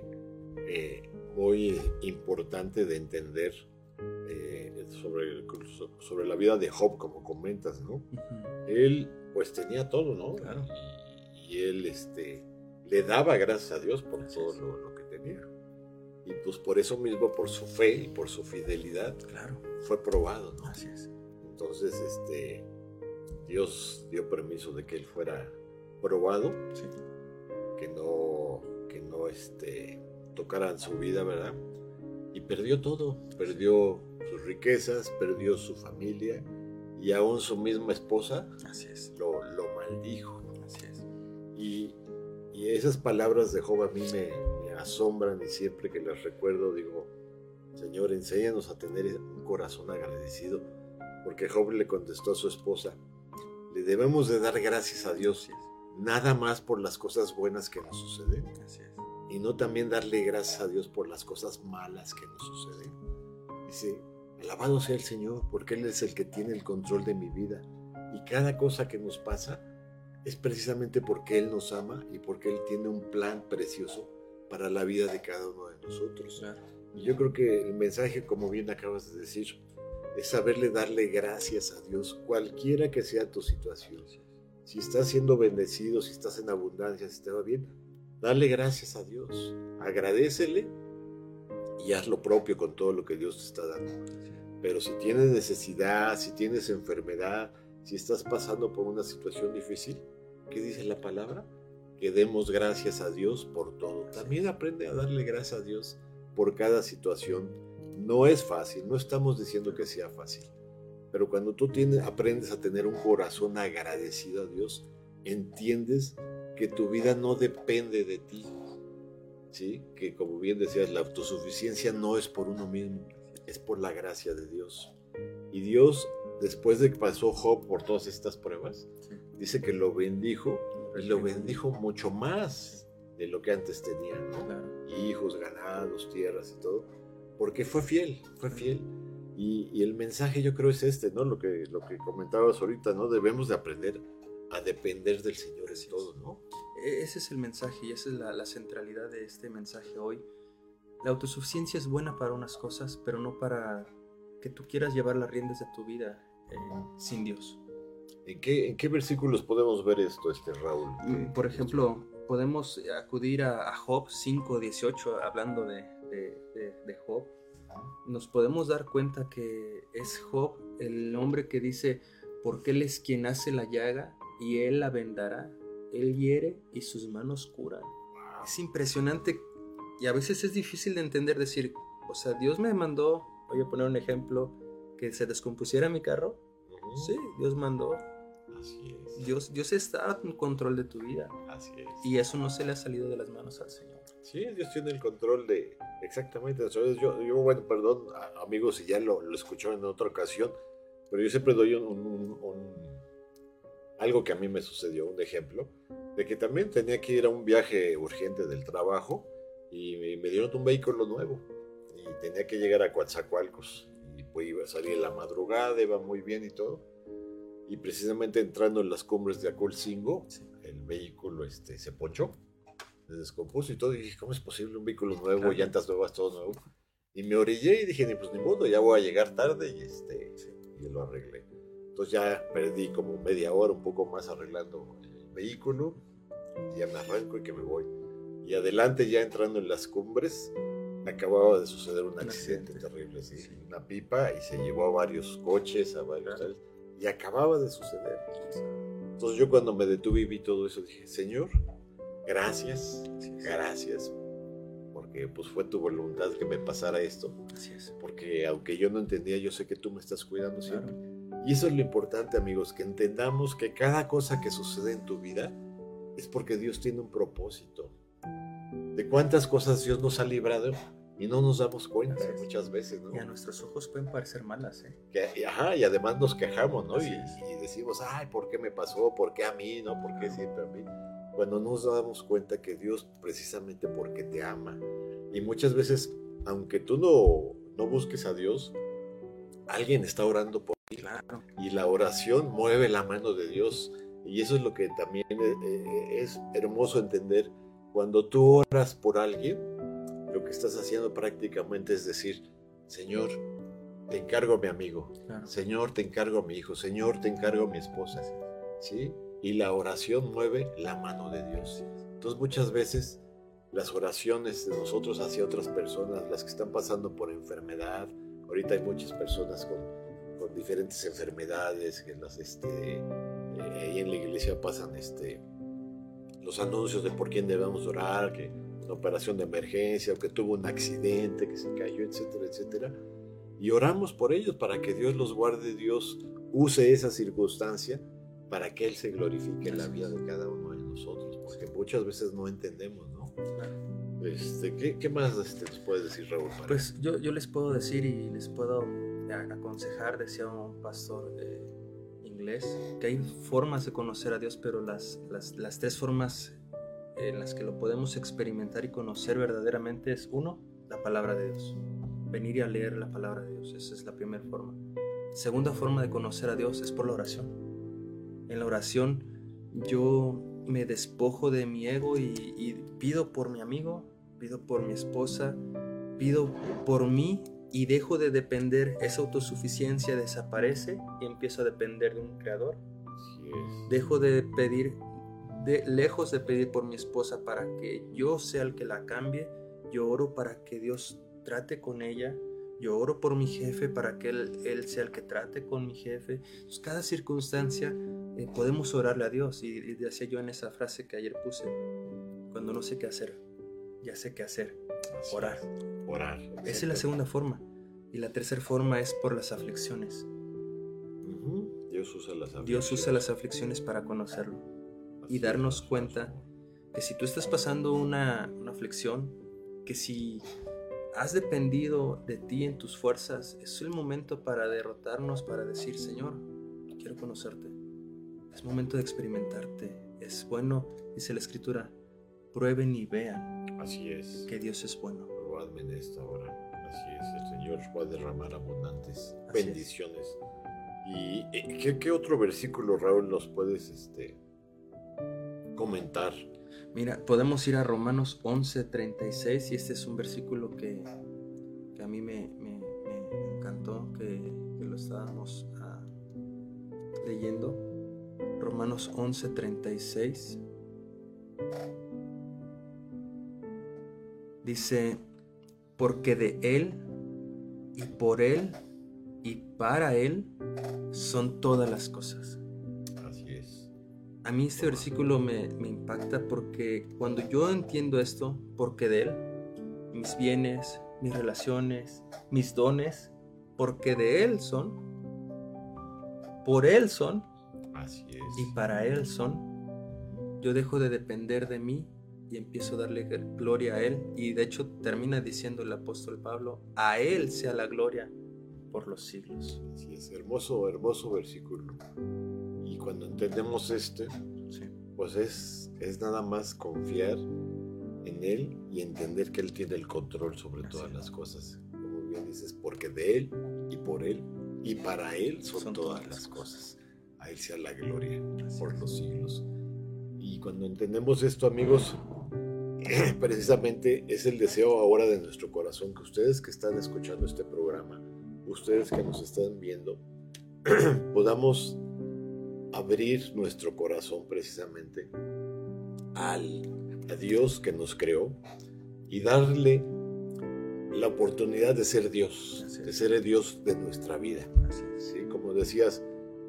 eh, muy importante de entender eh, sobre, sobre la vida de Job, como comentas, ¿no? Él pues tenía todo, ¿no? Claro. Y, él este, le daba gracias a Dios por todo lo, que tenía. Y pues por eso mismo, por su fe y por su fidelidad, claro. fue probado, ¿no? Así es. Entonces, este, Dios dio permiso de que él fuera probado, que no, que no este, tocaran su vida, ¿verdad? Y perdió todo, perdió sus riquezas, perdió su familia, y aún su misma esposa Así es. Lo, lo maldijo. Así es. Y, y, esas palabras de Job a mí me, me asombran y siempre que las recuerdo digo, Señor, enséñanos a tener un corazón agradecido, porque Job le contestó a su esposa, le debemos de dar gracias a Dios, nada más por las cosas buenas que nos suceden, y no también darle gracias a Dios por las cosas malas que nos suceden. Dice, alabado sea el Señor, porque Él es el que tiene el control de mi vida, y cada cosa que nos pasa es precisamente porque Él nos ama y porque Él tiene un plan precioso para la vida de cada uno de nosotros. Y yo creo que el mensaje, como bien acabas de decir, es saberle darle gracias a Dios, cualquiera que sea tu situación. Si estás siendo bendecido, si estás en abundancia, si te va bien, dale gracias a Dios, agradecele y haz lo propio con todo lo que Dios te está dando. Pero si tienes necesidad, si tienes enfermedad, si estás pasando por una situación difícil, ¿qué dice la palabra? Que demos gracias a Dios por todo. También aprende a darle gracias a Dios por cada situación. No es fácil, no estamos diciendo que sea fácil, pero cuando tú tienes, aprendes a tener un corazón agradecido a Dios, entiendes que tu vida no depende de ti, ¿sí? Que como bien decías, la autosuficiencia no es por uno mismo, es por la gracia de Dios. Y Dios, después de que pasó Job por todas estas pruebas, dice que lo bendijo, lo bendijo mucho más de lo que antes tenía, ¿no? Hijos, ganados, tierras y todo, porque fue fiel, fue fiel. Y, el mensaje yo creo es este, ¿no? Lo que, lo que comentabas ahorita, ¿no? Debemos de aprender a depender del Señor en todo, ¿no? E, ese es el mensaje y esa es la, centralidad de este mensaje hoy. La autosuficiencia es buena para unas cosas, pero no para que tú quieras llevar las riendas de tu vida eh, sin Dios. ¿En qué, ¿En qué, versículos podemos ver esto, este Raúl? Mm, por ejemplo, podemos acudir a, Job 5.18 hablando de, de, Job. Nos podemos dar cuenta que es Job el hombre que dice, porque Él es quien hace la llaga y Él la vendará. Él hiere y sus manos curan. Es impresionante y a veces es difícil de entender, decir, o sea, Dios me mandó, voy a poner un ejemplo, que se descompusiera mi carro. Sí, Dios mandó Así es. Dios, Dios está en control de tu vida. Así es. Y eso no se le ha salido de las manos al Señor. Sí, Dios tiene el control de exactamente. Yo, yo bueno, perdón, amigos, si ya lo, lo escucharon en otra ocasión, pero yo siempre doy un, algo que a mí me sucedió, un ejemplo, de que también tenía que ir a un viaje urgente del trabajo y me, dieron un vehículo nuevo y tenía que llegar a Coatzacoalcos y pues iba a salir en la madrugada, iba muy bien y todo y precisamente entrando en las cumbres de Acolcingo, el vehículo este, se ponchó, se descompuso y todo. Y dije, ¿cómo es posible un vehículo nuevo, llantas nuevas, todo nuevo? Y me orillé y dije, pues ni modo, ya voy a llegar tarde y, este, y lo arreglé. Entonces ya perdí como media hora, un poco más arreglando el vehículo. Ya me arranco y que me voy. Y adelante, ya entrando en las cumbres, acababa de suceder un accidente, terrible, ¿sí? una pipa y se llevó a varios coches, a varios y acababa de suceder. Entonces yo cuando me detuve y vi todo eso dije, Señor, gracias, gracias, porque pues fue tu voluntad que me pasara esto. Porque aunque yo no entendía, yo sé que tú me estás cuidando siempre. Y eso es lo importante, amigos, que entendamos que cada cosa que sucede en tu vida es porque Dios tiene un propósito. De cuántas cosas Dios nos ha librado y no nos damos cuenta muchas veces, ¿no? Y a nuestros ojos pueden parecer malas, ¿eh? Que, ajá, y además nos quejamos, ¿no? Y, decimos, ay, ¿por qué me pasó? ¿Por qué a mí? ¿No? ¿Por qué siempre a mí? Cuando nos damos cuenta que Dios precisamente porque te ama. Y muchas veces, aunque tú no, no busques a Dios, alguien está orando por. Claro. Y la oración mueve la mano de Dios. Y eso es lo que también eh, eh, es hermoso entender. Cuando tú oras por alguien, lo que estás haciendo prácticamente es decir, Señor, te encargo a mi amigo, Señor, te encargo a mi hijo, Señor, te encargo a mi esposa, ¿sí? Y la oración mueve la mano de Dios. Entonces muchas veces las oraciones de nosotros hacia otras personas, las que están pasando por enfermedad, ahorita hay muchas personas con diferentes enfermedades, que las, este, eh, ahí en la iglesia pasan este, los anuncios de por quién debemos orar, que una operación de emergencia o que tuvo un accidente, que se cayó, etcétera, etcétera. Y oramos por ellos para que Dios los guarde, Dios use esa circunstancia para que Él se glorifique en la vida de cada uno de nosotros, porque muchas veces no entendemos, ¿no? Este, ¿qué, ¿qué, más este, nos puedes decir, Raúl? Pues yo, yo les puedo decir y les puedo aconsejar, decía un pastor eh, inglés, que hay formas de conocer a Dios, pero las, las, las tres formas en las que lo podemos experimentar y conocer verdaderamente es uno, la palabra de Dios. Venir y a leer la palabra de Dios, esa es la primera forma. Segunda forma de conocer a Dios es por la oración. En la oración yo me despojo de mi ego y, pido por mi amigo, pido por mi esposa, pido por mí y dejo de depender, esa autosuficiencia desaparece y empiezo a depender de un creador. Dejo de pedir, de, lejos de pedir por mi esposa para que yo sea el que la cambie, yo oro para que Dios trate con ella, yo oro por mi jefe para que él, él sea el que trate con mi jefe. cada circunstancia eh, podemos orarle a Dios. Y, y, decía yo en esa frase que ayer puse, cuando no sé qué hacer, ya sé qué hacer. Orar. Orar. Esa es la segunda forma. Y la tercera forma es por las aflicciones. Dios usa las aflicciones. Dios usa las aflicciones para conocerlo. y darnos cuenta que si tú estás pasando una, una aflicción, que si has dependido de ti en tus fuerzas, es el momento para derrotarnos, para decir, Señor, quiero conocerte. Es momento de experimentarte. Es bueno, dice la Escritura, prueben y vean. Así es. Que Dios es bueno. Probadme en esta hora. Así es, el Señor va a derramar abundantes bendiciones. ¿Y eh, ¿qué, ¿qué, otro versículo, Raúl, nos puedes este, comentar Mira, podemos ir a Romanos 11:36 y este es un versículo que, que a mí me, me, me encantó, que, que, lo estábamos uh, leyendo. Romanos 11:36 dice, porque de Él y por Él y para Él son todas las cosas a mí este versículo me, impacta porque cuando yo entiendo esto, porque de Él, mis bienes, mis relaciones, mis dones, porque de Él son, por Él son, Así es. y para Él son, yo dejo de depender de mí y empiezo a darle gloria a Él. Y de hecho termina diciendo el apóstol Pablo, a Él sea la gloria por los siglos. Así es, hermoso, hermoso versículo cuando entendemos este, pues es, es nada más confiar en Él y entender que Él tiene el control sobre todas las cosas. Como bien dices, porque de Él y por Él y para Él son, todas, las cosas. A Él sea la gloria por los siglos. Y cuando entendemos esto, amigos, (laughs) precisamente es el deseo ahora de nuestro corazón que ustedes que están escuchando este programa, ustedes que nos están viendo, (clears throat) podamos abrir nuestro corazón precisamente al, a Dios que nos creó y darle la oportunidad de ser Dios, de ser el Dios de nuestra vida. ¿sí? Como decías,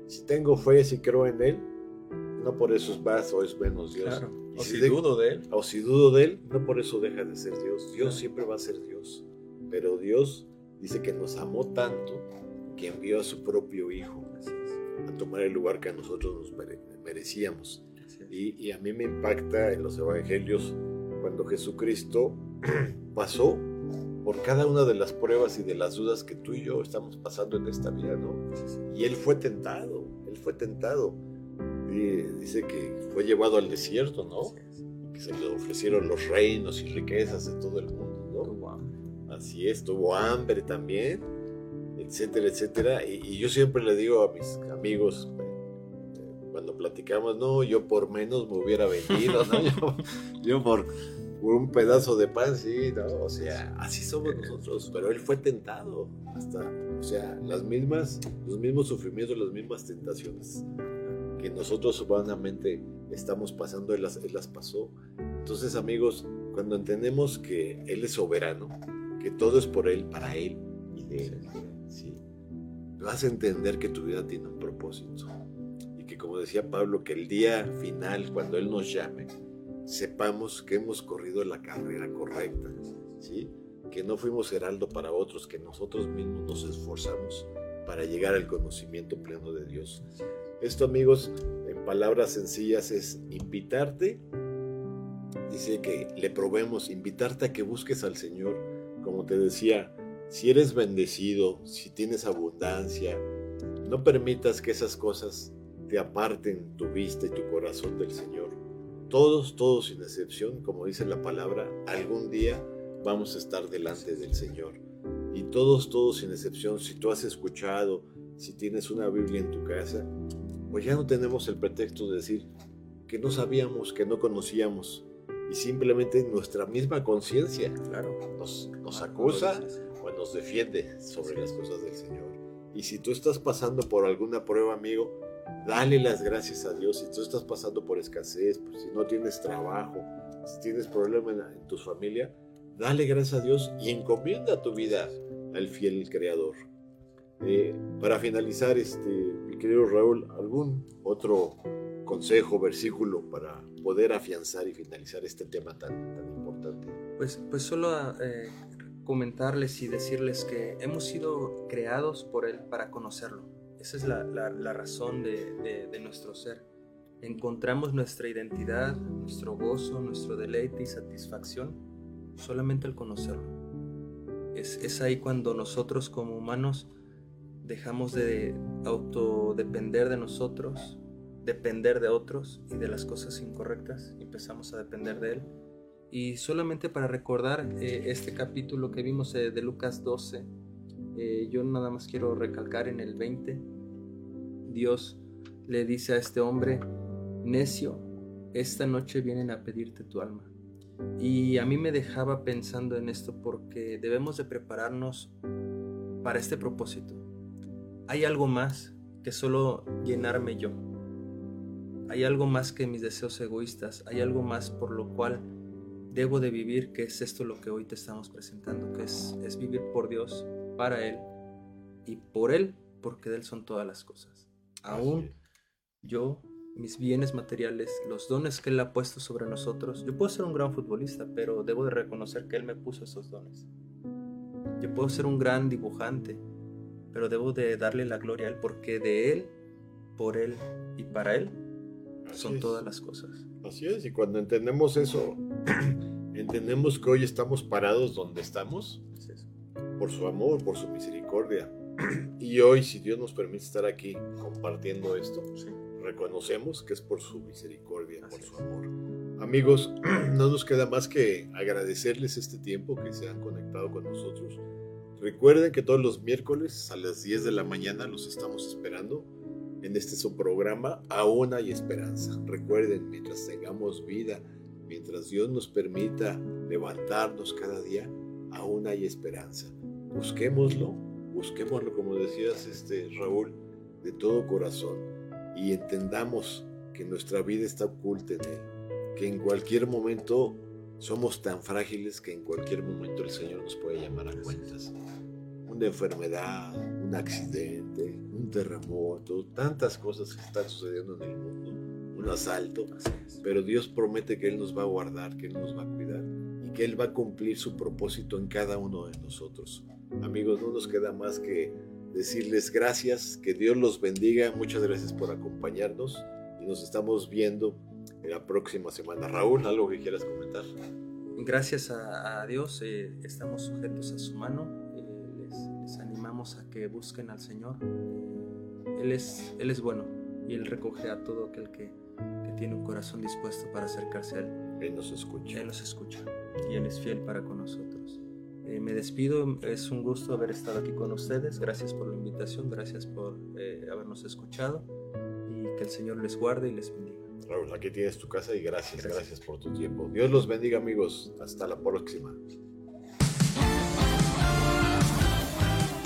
si tengo fe, si creo en Él, no por eso es más o es menos Dios. O si, dudo de Él. O si dudo de Él, no por eso deja de ser Dios. Dios siempre va a ser Dios. Pero Dios dice que nos amó tanto que envió a su propio Hijo a tomar el lugar que a nosotros nos merecíamos. Y, a mí me impacta en los evangelios cuando Jesucristo (clears throat) pasó por cada una de las pruebas y de las dudas que tú y yo estamos pasando en esta vida, ¿no? Y él fue tentado, él fue tentado. Y dice que fue llevado al desierto, ¿no? Que se le ofrecieron los reinos y riquezas de todo el mundo, ¿no? Así es, tuvo hambre también etcétera, etcétera. Y, yo siempre le digo a mis amigos, cuando platicamos, no, yo por menos me hubiera vendido, ¿no? (laughs) yo, por, un pedazo de pan, sí, ¿no? O sea, así somos nosotros, pero él fue tentado hasta, o sea, las mismas, los mismos sufrimientos, las mismas tentaciones que nosotros humanamente estamos pasando, él las, él las pasó. Entonces, amigos, cuando entendemos que Él es soberano, que todo es por Él, para Él y de Él, vas a entender que tu vida tiene un propósito. Y que como decía Pablo, que el día final, cuando Él nos llame, sepamos que hemos corrido la carrera correcta, ¿sí? que no fuimos heraldo para otros, que nosotros mismos nos esforzamos para llegar al conocimiento pleno de Dios. Esto, amigos, en palabras sencillas es invitarte dice que le probemos, invitarte a que busques al Señor. Como te decía, si eres bendecido, si tienes abundancia, no permitas que esas cosas te aparten tu vista y tu corazón del Señor. Todos, todos sin excepción, como dice la palabra, algún día vamos a estar delante del Señor. Y todos, todos sin excepción, si tú has escuchado, si tienes una Biblia en tu casa, pues ya no tenemos el pretexto de decir que no sabíamos, que no conocíamos. Y simplemente nuestra misma conciencia claro, nos, nos acusa o nos defiende sobre las cosas del Señor. Y si tú estás pasando por alguna prueba, amigo, dale las gracias a Dios. Si tú estás pasando por escasez, pues, si no tienes trabajo, si tienes problemas en, tu familia, dale gracias a Dios y encomienda tu vida al fiel Creador. Eh, para finalizar, este, querido Raúl, ¿algún otro consejo, versículo para poder afianzar y finalizar este tema tan, tan importante? Pues, pues solo eh, comentarles y decirles que hemos sido creados por Él para conocerlo. Esa es la, la, razón de, de, nuestro ser. Encontramos nuestra identidad, nuestro gozo, nuestro deleite y satisfacción solamente al conocerlo. Es, es ahí cuando nosotros como humanos dejamos de autodepender de nosotros, depender de otros y de las cosas incorrectas, empezamos a depender de Él. Y solamente para recordar eh, este capítulo que vimos eh, de Lucas 12, eh, yo nada más quiero recalcar en el 20, Dios le dice a este hombre, necio, esta noche vienen a pedirte tu alma. Y a mí me dejaba pensando en esto porque debemos de prepararnos para este propósito hay algo más que solo llenarme yo. Hay algo más que mis deseos egoístas, hay algo más por lo cual debo de vivir, que es esto lo que hoy te estamos presentando, que es, es vivir por Dios, para Él y por Él, porque de Él son todas las cosas. Aún yo, mis bienes materiales, los dones que Él ha puesto sobre nosotros, yo puedo ser un gran futbolista, pero debo de reconocer que Él me puso esos dones. Yo puedo ser un gran dibujante, pero debo de darle la gloria a Él porque de Él, por Él y para Él son todas las cosas. Así es, y cuando entendemos eso, (clears throat) entendemos que hoy estamos parados donde estamos por su amor, por su misericordia. (clears throat) Y hoy, si Dios nos permite estar aquí compartiendo esto, reconocemos que es por su misericordia, por su amor. Amigos, (clears throat) no nos queda más que agradecerles este tiempo que se han conectado con nosotros Recuerden que todos los miércoles a las 10 de la mañana los estamos esperando en este su programa Aún hay esperanza. Recuerden, mientras tengamos vida, mientras Dios nos permita levantarnos cada día, aún hay esperanza. Busquémoslo, busquémoslo como decías este Raúl, de todo corazón y entendamos que nuestra vida está oculta en él, que en cualquier momento somos tan frágiles que en cualquier momento el Señor nos puede llamar a cuentas. Una enfermedad, un accidente, un terremoto, tantas cosas que están sucediendo en el mundo, un asalto, pero Dios promete que Él nos va a guardar, que Él nos va a cuidar y que Él va a cumplir su propósito en cada uno de nosotros. Amigos, no nos queda más que decirles gracias, que Dios los bendiga, muchas gracias por acompañarnos y nos estamos viendo la próxima semana. Raúl, ¿algo que quieras comentar? Gracias a, Dios eh, estamos sujetos a su mano. Eh, les, animamos a que busquen al Señor. Eh, él, es, él es bueno y Él recoge a todo aquel que, que tiene un corazón dispuesto para acercarse a Él. Él nos escucha. Él nos escucha y Él es fiel para con nosotros. me despido, es un gusto haber estado aquí con ustedes. Gracias por la invitación, gracias por habernos escuchado y que el Señor les guarde y les bendiga. Raúl, aquí tienes tu casa y gracias, gracias por tu tiempo. Dios los bendiga amigos. Hasta la próxima.